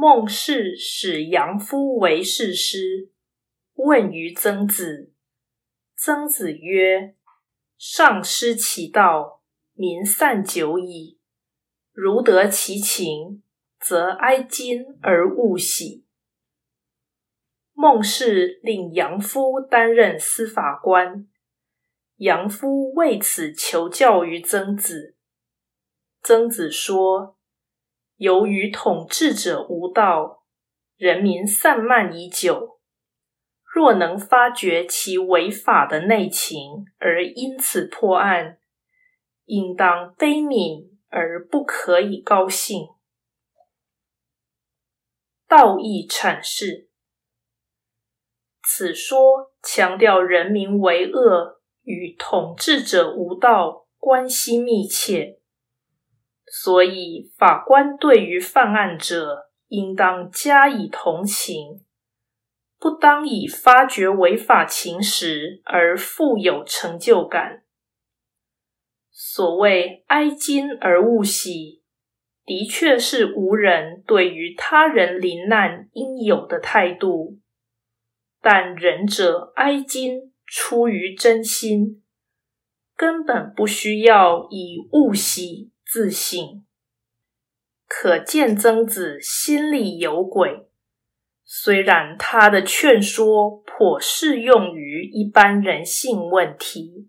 孟氏使杨夫为士师，问于曾子。曾子曰：“上失其道，民散久矣。如得其情，则哀今而勿喜。”孟氏令杨夫担任司法官，杨夫为此求教于曾子。曾子说。由于统治者无道，人民散漫已久。若能发觉其违法的内情，而因此破案，应当悲悯而不可以高兴。道义阐释：此说强调人民为恶与统治者无道关系密切。所以，法官对于犯案者，应当加以同情，不当以发觉违法情实而富有成就感。所谓“哀今而勿喜”，的确是无人对于他人临难应有的态度。但仁者哀今，出于真心，根本不需要以勿喜。自信，可见曾子心里有鬼。虽然他的劝说颇适用于一般人性问题。